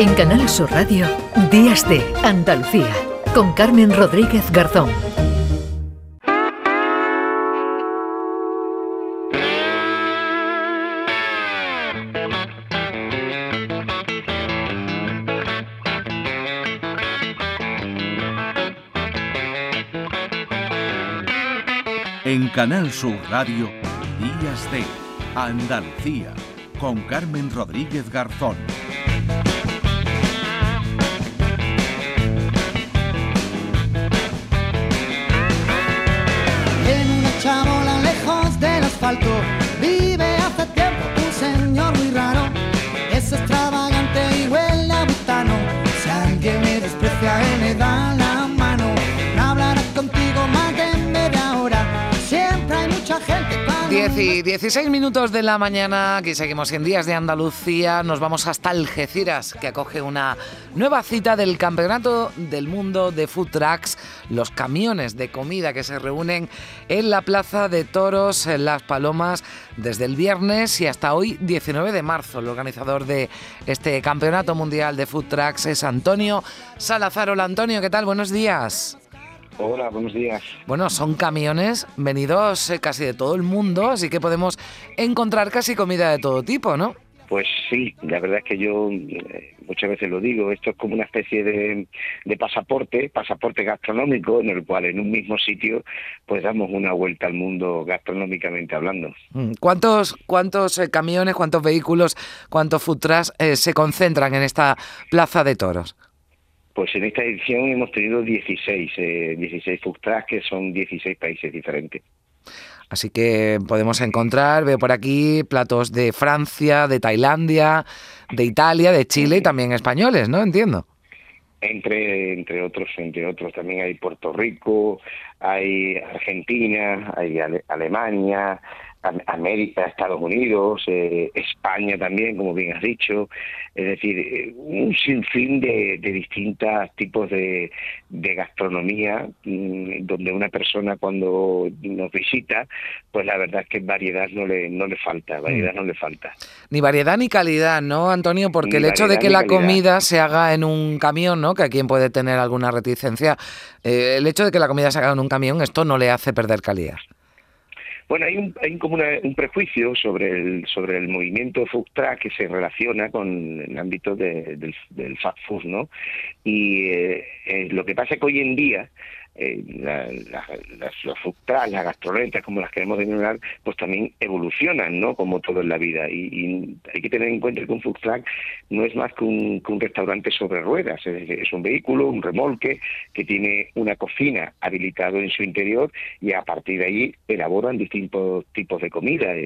En Canal Sur Radio, Días de Andalucía, con Carmen Rodríguez Garzón. En Canal Sur Radio, Días de Andalucía, con Carmen Rodríguez Garzón. Vive hace tiempo un señor muy raro. Es extravagante y huele a butano. Si alguien me desprecia, él me da la mano. No hablará contigo más de media hora. Siempre hay mucha gente. Cuando 10 y 16 minutos de la mañana, aquí seguimos en Días de Andalucía, nos vamos hasta Algeciras, que acoge una nueva cita del Campeonato del Mundo de Food Trucks, los camiones de comida que se reúnen en la Plaza de Toros, en Las Palomas, desde el viernes y hasta hoy, 19 de marzo. El organizador de este Campeonato Mundial de Food Trucks es Antonio Salazar. Hola Antonio, ¿qué tal? Buenos días. Hola, buenos días. Bueno, son camiones venidos eh, casi de todo el mundo, así que podemos encontrar casi comida de todo tipo, ¿no? Pues sí, la verdad es que yo eh, muchas veces lo digo, esto es como una especie de, de pasaporte, pasaporte gastronómico, en el cual en un mismo sitio pues damos una vuelta al mundo gastronómicamente hablando. Mm, ¿Cuántos, cuántos eh, camiones, cuántos vehículos, cuántos eh, se concentran en esta plaza de toros? Pues en esta edición hemos tenido 16, eh, 16 food trucks que son 16 países diferentes. Así que podemos encontrar, veo por aquí, platos de Francia, de Tailandia, de Italia, de Chile y también españoles, ¿no? Entiendo. Entre, entre otros, entre otros también hay Puerto Rico, hay Argentina, hay Ale- Alemania, América, Estados Unidos, eh, España también, como bien has dicho, es decir, eh, un sinfín de, de distintos tipos de, de gastronomía, mm, donde una persona cuando nos visita, pues la verdad es que variedad no le, no le falta, variedad no le falta. Ni variedad ni calidad, ¿no, Antonio? Porque Ni el hecho de que la calidad. comida se haga en un camión, ¿no? Que a quien puede tener alguna reticencia, eh, el hecho de que la comida se haga en un camión, esto no le hace perder calidad. Bueno, hay un, hay como una- un prejuicio sobre el, sobre el movimiento food que se relaciona con el ámbito de- del, del fast food, ¿no? Y eh, eh, lo que pasa es que hoy en día eh, la- la- las, los trucks, las gastronetas, como las queremos denominar, pues también evolucionan, ¿no? Como todo en la vida. Y, y hay que tener en cuenta que un food truck no es más que un, que un restaurante sobre ruedas, es, un vehículo, un remolque que tiene una cocina habilitado en su interior y a partir de ahí elaboran distintos tipos de comida y,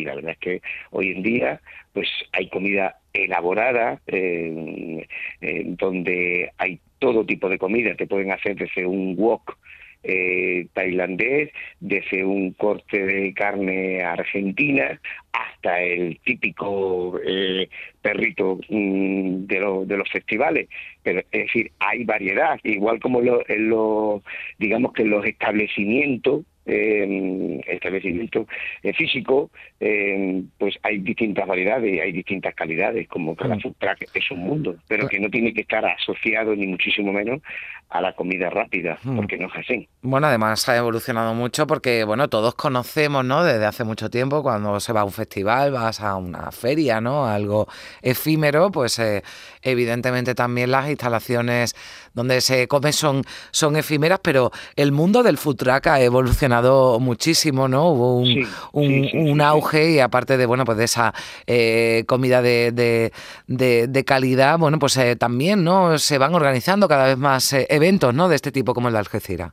y la verdad es que hoy en día pues hay comida elaborada eh, eh, donde hay todo tipo de comida te pueden hacer desde un wok eh, tailandés, desde un corte de carne argentina hasta el típico eh, perrito mm, de, lo- de los festivales. Pero es decir, hay variedad, igual como en los, digamos que los establecimientos eh, establecimientos eh, físicos, eh, pues hay distintas variedades, hay distintas calidades, como cada food truck es un mundo, pero que no tiene que estar asociado ni muchísimo menos a la comida rápida, Mm. porque no es así. Bueno, además ha evolucionado mucho porque, bueno, todos conocemos, ¿no? Desde hace mucho tiempo, cuando se va a un festival, vas a una feria, ¿no? Algo efímero, pues eh, evidentemente también las instalaciones donde se come son, son efímeras, pero el mundo del food truck ha evolucionado muchísimo, ¿no? Hubo un, Sí, un, sí, sí, un auge y aparte de, bueno, pues de esa eh, comida de, de, de- de calidad, bueno, pues eh, también, ¿no? Se van organizando cada vez más eh, eventos, ¿no? De este tipo como el de Algeciras.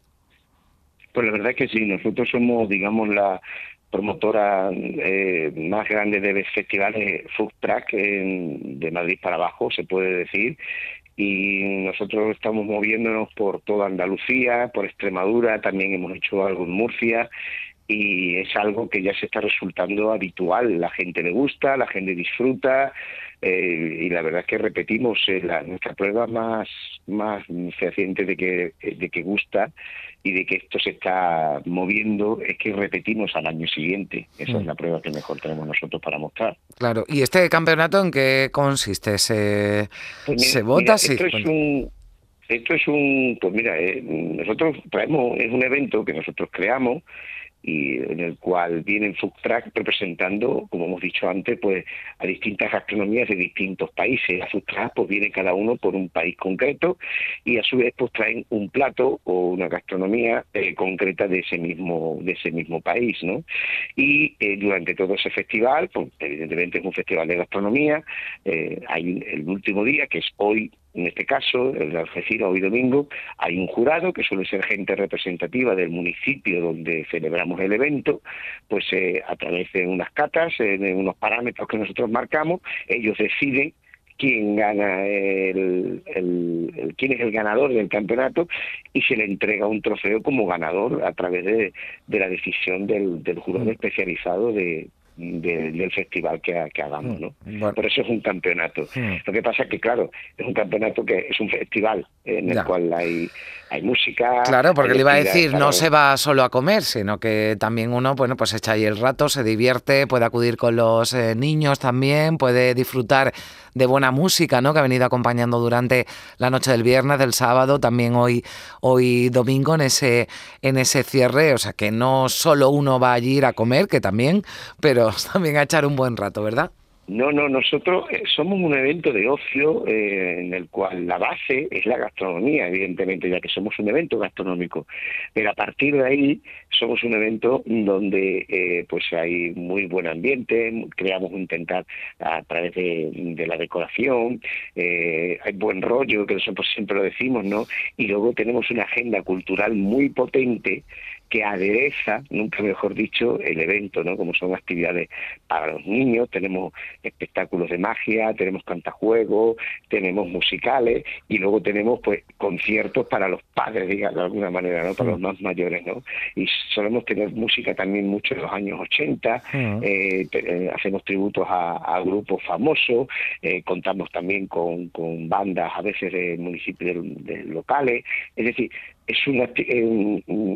Pues la verdad es que sí, nosotros somos, digamos, la promotora eh, más grande de festivales food truck en- de Madrid para abajo, se puede decir, y nosotros estamos moviéndonos por toda Andalucía, por Extremadura, también hemos hecho algo en Murcia, y es algo que ya se está resultando habitual. La gente le gusta, la gente disfruta eh, y la verdad es que repetimos eh, la, nuestra prueba más más fehaciente de que de que gusta y de que esto se está moviendo es que repetimos al año siguiente. Esa es mm. la prueba que mejor tenemos nosotros para mostrar. Claro. ¿Y este campeonato en qué consiste? ¿Se, pues ¿se vota? sí. Esto es un esto es un, pues mira, eh, nosotros traemos, es un evento que nosotros creamos y en el cual vienen food representando, como hemos dicho antes, pues a distintas gastronomías de distintos países. A food pues viene cada uno por un país concreto y a su vez pues traen un plato o una gastronomía eh, concreta de ese mismo de ese mismo país, ¿no? Y eh, durante todo ese festival, pues evidentemente es un festival de gastronomía, eh, hay el último día que es hoy en este caso, el de Algeciras, hoy domingo, hay un jurado que suele ser gente representativa del municipio donde celebramos el evento, pues eh, a través de unas catas, eh, de unos parámetros que nosotros marcamos, ellos deciden quién gana el, quién es el ganador del campeonato y se le entrega un trofeo como ganador a través de, la decisión del, del jurado mm. especializado de, del festival que, que hagamos, ¿no? Mm, Por eso es un campeonato. Lo que pasa es que, claro, es un campeonato que es un festival en el cual hay, hay música. Claro, porque le iba a decir, no se va solo a comer, sino que también uno, bueno, pues echa ahí el rato, se divierte, puede acudir con los eh, niños también, puede disfrutar de buena música, ¿no? Que ha venido acompañando durante la noche del viernes, del sábado, también hoy, hoy domingo en ese, en ese cierre. O sea que no solo uno va a ir a comer, que también, pero también a echar un buen rato, ¿verdad? No, no, nosotros eh, somos un evento de ocio eh, en el cual la base es la gastronomía, evidentemente, ya que somos un evento gastronómico. Pero a partir de ahí somos un evento donde eh, pues hay muy buen ambiente, creamos intentar a través de, la decoración, hay buen rollo, que nosotros siempre lo decimos, ¿no? Y luego tenemos una agenda cultural muy potente que adereza, nunca mejor dicho, el evento, ¿no? Como son actividades para los niños, tenemos espectáculos de magia, tenemos cantajuegos, tenemos musicales y luego tenemos pues conciertos para los padres, digamos, de alguna manera, ¿no? Para los más mayores, ¿no? Y solemos tener música también mucho en los años 80, eh, eh, hacemos tributos a, grupos famosos, eh, contamos también con, con bandas a veces de municipios de locales, es decir, es una,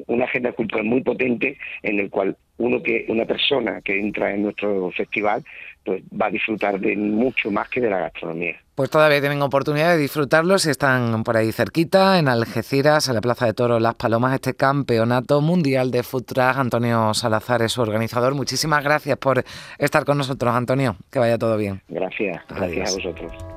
una agenda cultural muy potente en el cual uno que una persona que entra en nuestro festival pues va a disfrutar de mucho más que de la gastronomía. Pues todavía tienen oportunidad de disfrutarlo si están por ahí cerquita, en Algeciras, en la Plaza de Toros Las Palomas, este campeonato mundial de food truck. Antonio Salazar es su organizador. Muchísimas gracias por estar con nosotros, Antonio. Que vaya todo bien. Gracias, gracias a vosotros.